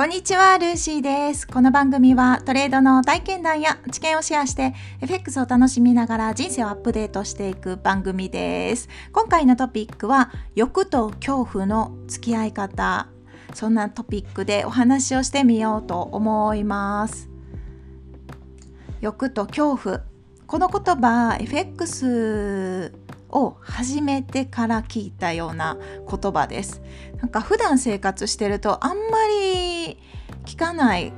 こんにちは、ルーシーです。この番組はトレードの体験談や知見をシェアして FX を楽しみながら人生をアップデートしていく番組です。今回のトピックは欲と恐怖の付き合い方。そんなトピックでお話をしてみようと思います。欲と恐怖。この言葉 FX を始めてから聞いたような言葉です。なんか普段生活してるとあんまり聞かない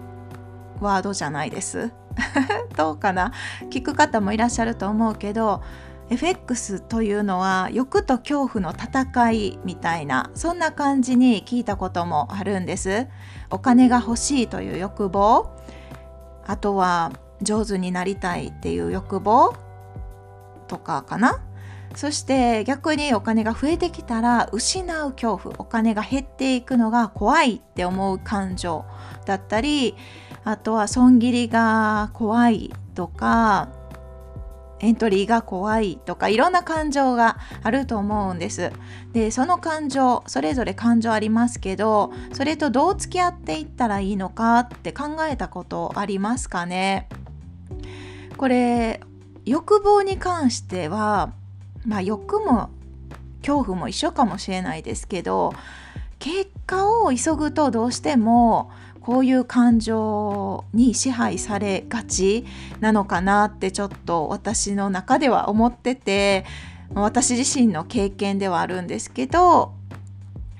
ワードじゃないです。どうかな？聞く方もいらっしゃると思うけど FX というのは欲と恐怖の戦いみたいなそんな感じに聞いたこともあるんです。お金が欲しいという欲望あとは上手になりたいっていう欲望とかかな？そして逆にお金が増えてきたら失う恐怖お金が減っていくのが怖いって思う感情だったりあとは損切りが怖いとかエントリーが怖いとかいろんな感情があると思うんです。でその感情それぞれ感情ありますけどそれとどう付き合っていったらいいのかって考えたことありますかね？これ欲望に関してはまあ欲も恐怖も一緒かもしれないですけど結果を急ぐとどうしてもこういう感情に支配されがちなのかなってちょっと私の中では思ってて私自身の経験ではあるんですけど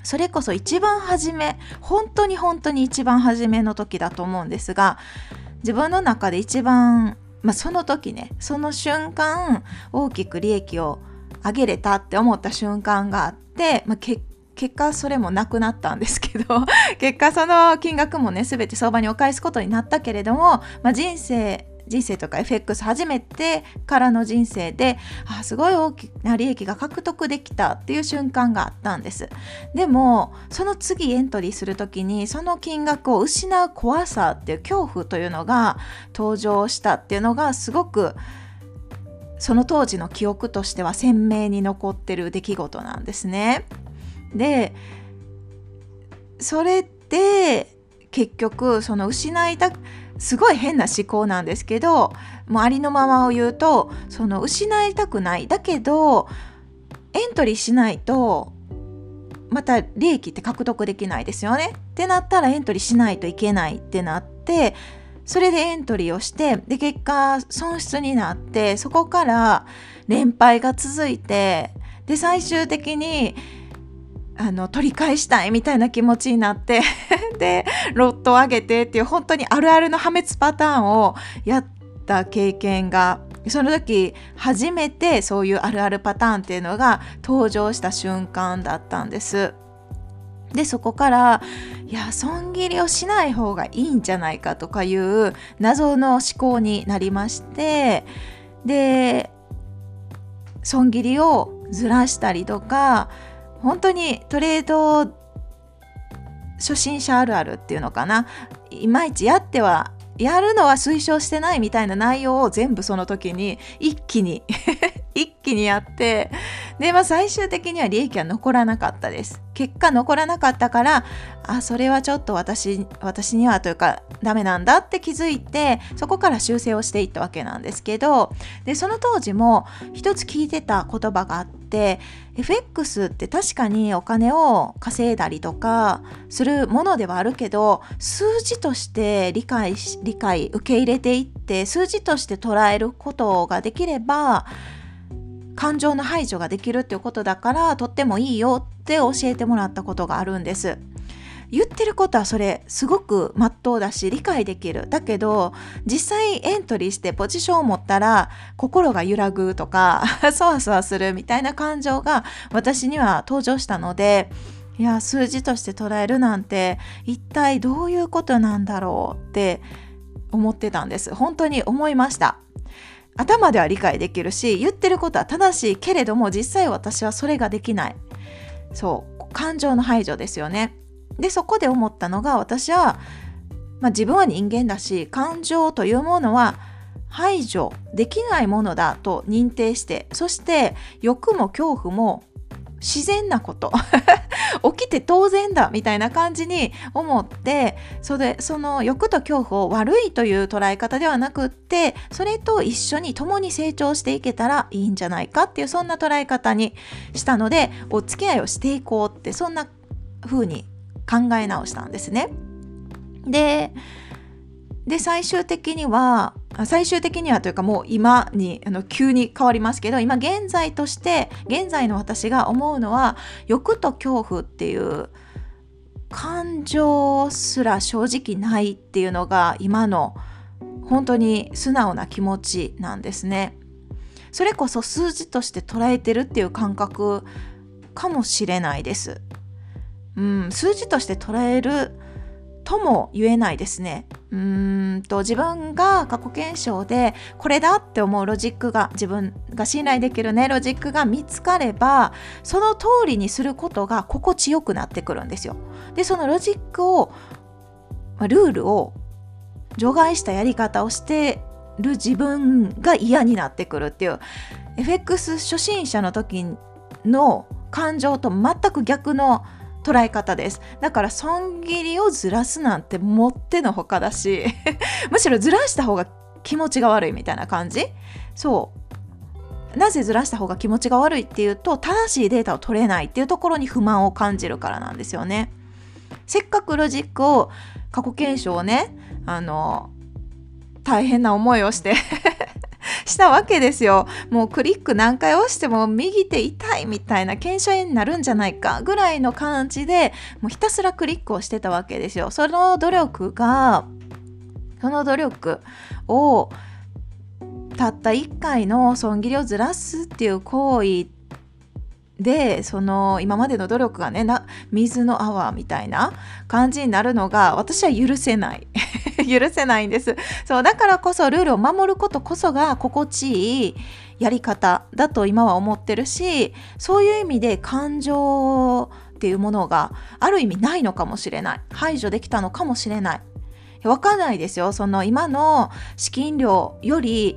それこそ一番初め本当に本当に一番初めの時だと思うんですが自分の中で一番、まあ、その時ねその瞬間大きく利益をあげれたって思った瞬間があって、まあ、結果それもなくなったんですけど 結果その金額もね全て相場にお返すことになったけれども、まあ、人生人生とか FX 初めてからの人生であすごい大きな利益が獲得できたっていう瞬間があったんです。でもその次エントリーする時にその金額を失う怖さっていう恐怖というのが登場したっていうのがすごくその当時の記憶としては鮮明に残ってる出来事なんですね。でそれで結局その失いたすごい変な思考なんですけどもうありのままを言うとその失いたくないだけどエントリーしないとまた利益って獲得できないですよねってなったらエントリーしないといけないってなってそれでエントリーをしてで結果損失になってそこから連敗が続いてで最終的にあの取り返したいみたいな気持ちになって でロットを上げてっていう本当にあるあるの破滅パターンをやった経験がその時初めてそういうあるあるパターンっていうのが登場した瞬間だったんです。でそこからいや損切りをしない方がいいんじゃないかとかいう謎の思考になりましてで損切りをずらしたりとか本当にトレード初心者あるあるっていうのかな。いまいちやってはやるのは推奨してないみたいな内容を全部その時に一気に 一気にやってで、まあ、最終的には利益は残らなかったです。結果残らなかったからあそれはちょっと私私にはというかダメなんだって気づいてそこから修正をしていったわけなんですけどでその当時も一つ聞いてた言葉があって FX って確かにお金を稼いだりとかするものではあるけど数字として理解し理解受け入れていって数字として捉えることができれば感情の排除ができるっていうことだからとってもいいよって教えてもらったことがあるんです。言ってることはそれすごくまっとうだし理解できる。だけど実際エントリーしてポジションを持ったら心が揺らぐとか そわそわするみたいな感情が私には登場したのでいや数字として捉えるなんて一体どういうことなんだろうって思ってたんです。本当に思いました。頭では理解できるし言ってることは正しいけれども実際私はそれができない。そう感情の排除ですよね。でそこで思ったのが私は、まあ、自分は人間だし感情というものは排除できないものだと認定してそして欲も恐怖も自然なこと 起きて当然だみたいな感じに思ってそれその欲と恐怖を悪いという捉え方ではなくってそれと一緒に共に成長していけたらいいんじゃないかっていうそんな捉え方にしたのでお付き合いをしていこうってそんな風に考え直したんですね。でで最終的には最終的にはというかもう今にあの急に変わりますけど今現在として現在の私が思うのは欲と恐怖っていう感情すら正直ないっていうのが今の本当に素直な気持ちなんですね。それこそ数字として捉えてるっていう感覚かもしれないです。うん、数字として捉えるとも言えないですね。うーんと自分が過去検証でこれだって思うロジックが自分が信頼できるねロジックが見つかればその通りにすることが心地よくなってくるんですよ。でそのロジックをルールを除外したやり方をしてる自分が嫌になってくるっていう FX 初心者の時の感情と全く逆の捉え方です。だから損切りをずらすなんてもってのほかだし むしろずらした方が気持ちが悪いみたいな感じ。そう。なぜずらした方が気持ちが悪いっていうと正しいデータを取れないっていうところに不満を感じるからなんですよね。せっかくロジックを過去検証をねあの大変な思いをしてしたわけですよ。もうクリック何回押しても右手痛いみたいな検証炎になるんじゃないかぐらいの感じでもうひたすらクリックをしてたわけですよ。その努力がその努力をたった1回の損切りをずらすっていう行為でその今までの努力がねな水の泡みたいな感じになるのが私は許せない 許せないんです。そうだからこそルールを守ることこそが心地いいやり方だと今は思ってるしそういう意味で感情っていうものがある意味ないのかもしれない。排除できたのかもしれない。わかんないですよ。その今の資金量より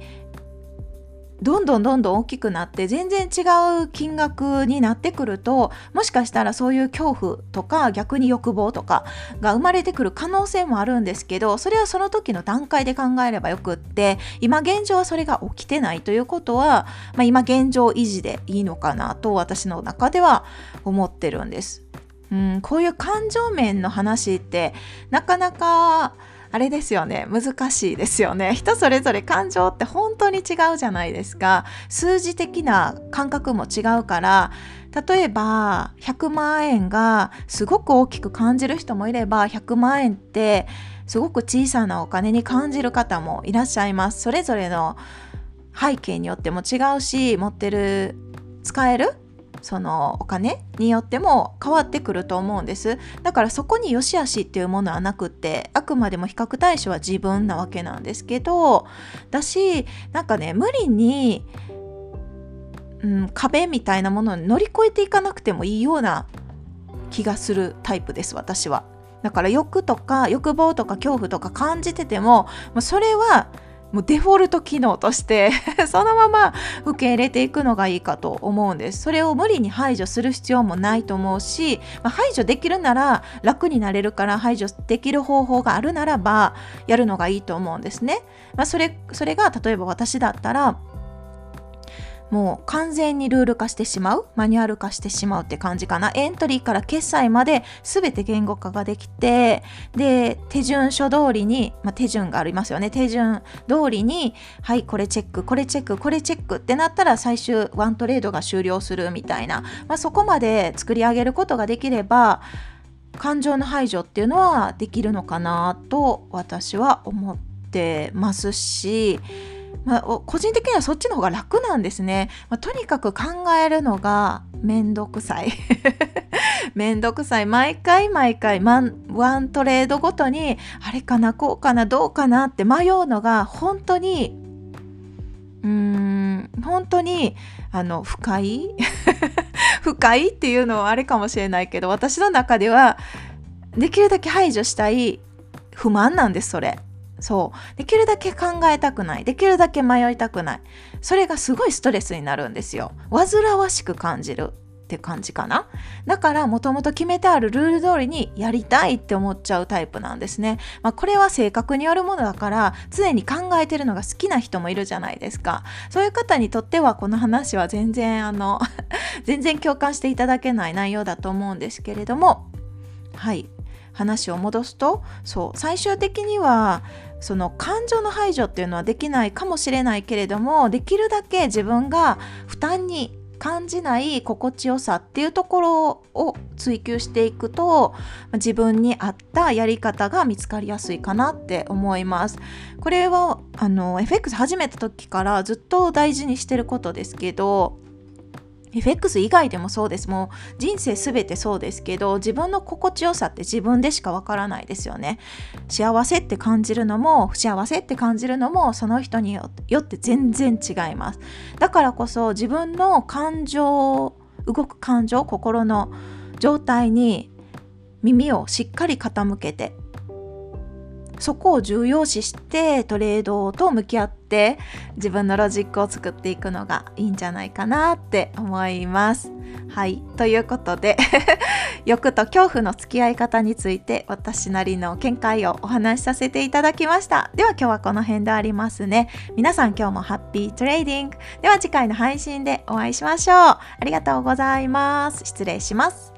どんどんどんどん大きくなって全然違う金額になってくるともしかしたらそういう恐怖とか逆に欲望とかが生まれてくる可能性もあるんですけどそれはその時の段階で考えればよくって今現状はそれが起きてないということは、まあ、今現状維持でいいのかなと私の中では思ってるんです。うん、こういう感情面の話ってなかなかあれですよね。難しいですよね。人それぞれ感情って本当に違うじゃないですか。数字的な感覚も違うから。例えば100万円がすごく大きく感じる人もいれば100万円ってすごく小さなお金に感じる方もいらっしゃいます。それぞれの背景によっても違うし持ってる使えるそのお金によっても変わってくると思うんですだからそこに良し悪しっていうものはなくってあくまでも比較対象は自分なわけなんですけどだしなんかね無理に、うん、壁みたいなものに乗り越えていかなくてもいいような気がするタイプです私は。だから欲とか欲望とか恐怖とか感じててもそれはもうデフォルト機能として そのまま受け入れていくのがいいかと思うんです。それを無理に排除する必要もないと思うし、まあ、排除できるなら楽になれるから排除できる方法があるならばやるのがいいと思うんですね。まあ、それそれが例えば私だったらもう完全にルール化してしまうマニュアル化してしまうって感じかな。エントリーから決済まで全て言語化ができてで手順書通りに、まあ、手順がありますよね。手順通りにはいこれチェックこれチェックこれチェックってなったら最終ワントレードが終了するみたいな、まあ、そこまで作り上げることができれば感情の排除っていうのはできるのかなと私は思ってますしまあ、個人的にはそっちの方が楽なんですね。まあ、とにかく考えるのがめんどくさい。めんどくさい。毎回毎回ワントレードごとにあれかなこうかなどうかなって迷うのが本当にうーん本当にあの不快？不快っていうのはあれかもしれないけど私の中ではできるだけ排除したい不満なんですそれ。そう。できるだけ考えたくない。できるだけ迷いたくない。それがすごいストレスになるんですよ。煩わしく感じるって感じかな。だからもともと決めてあるルール通りにやりたいって思っちゃうタイプなんですね、まあ、これは性格によるものだから常に考えてるのが好きな人もいるじゃないですか。そういう方にとってはこの話は全然あの 全然共感していただけない内容だと思うんですけれども。はい。話を戻すとそう。最終的にはその感情の排除っていうのはできないかもしれないけれどもできるだけ自分が負担に感じない心地よさっていうところを追求していくと自分に合ったやり方が見つかりやすいかなって思います。これはあの FX 始めた時からずっと大事にしてることですけど FX 以外でもそうです。もう人生全てそうですけど自分の心地よさって自分でしかわからないですよね。幸せって感じるのも不幸せって感じるのもその人によって全然違います。だからこそ自分の感情動く感情心の状態に耳をしっかり傾けてそこを重要視してトレードと向き合って自分のロジックを作っていくのがいいんじゃないかなって思います。はい。ということで 欲と恐怖の付き合い方について私なりの見解をお話しさせていただきました。では今日はこの辺でありますね。皆さん今日も Happy trading。では次回の配信でお会いしましょう。ありがとうございます。失礼します。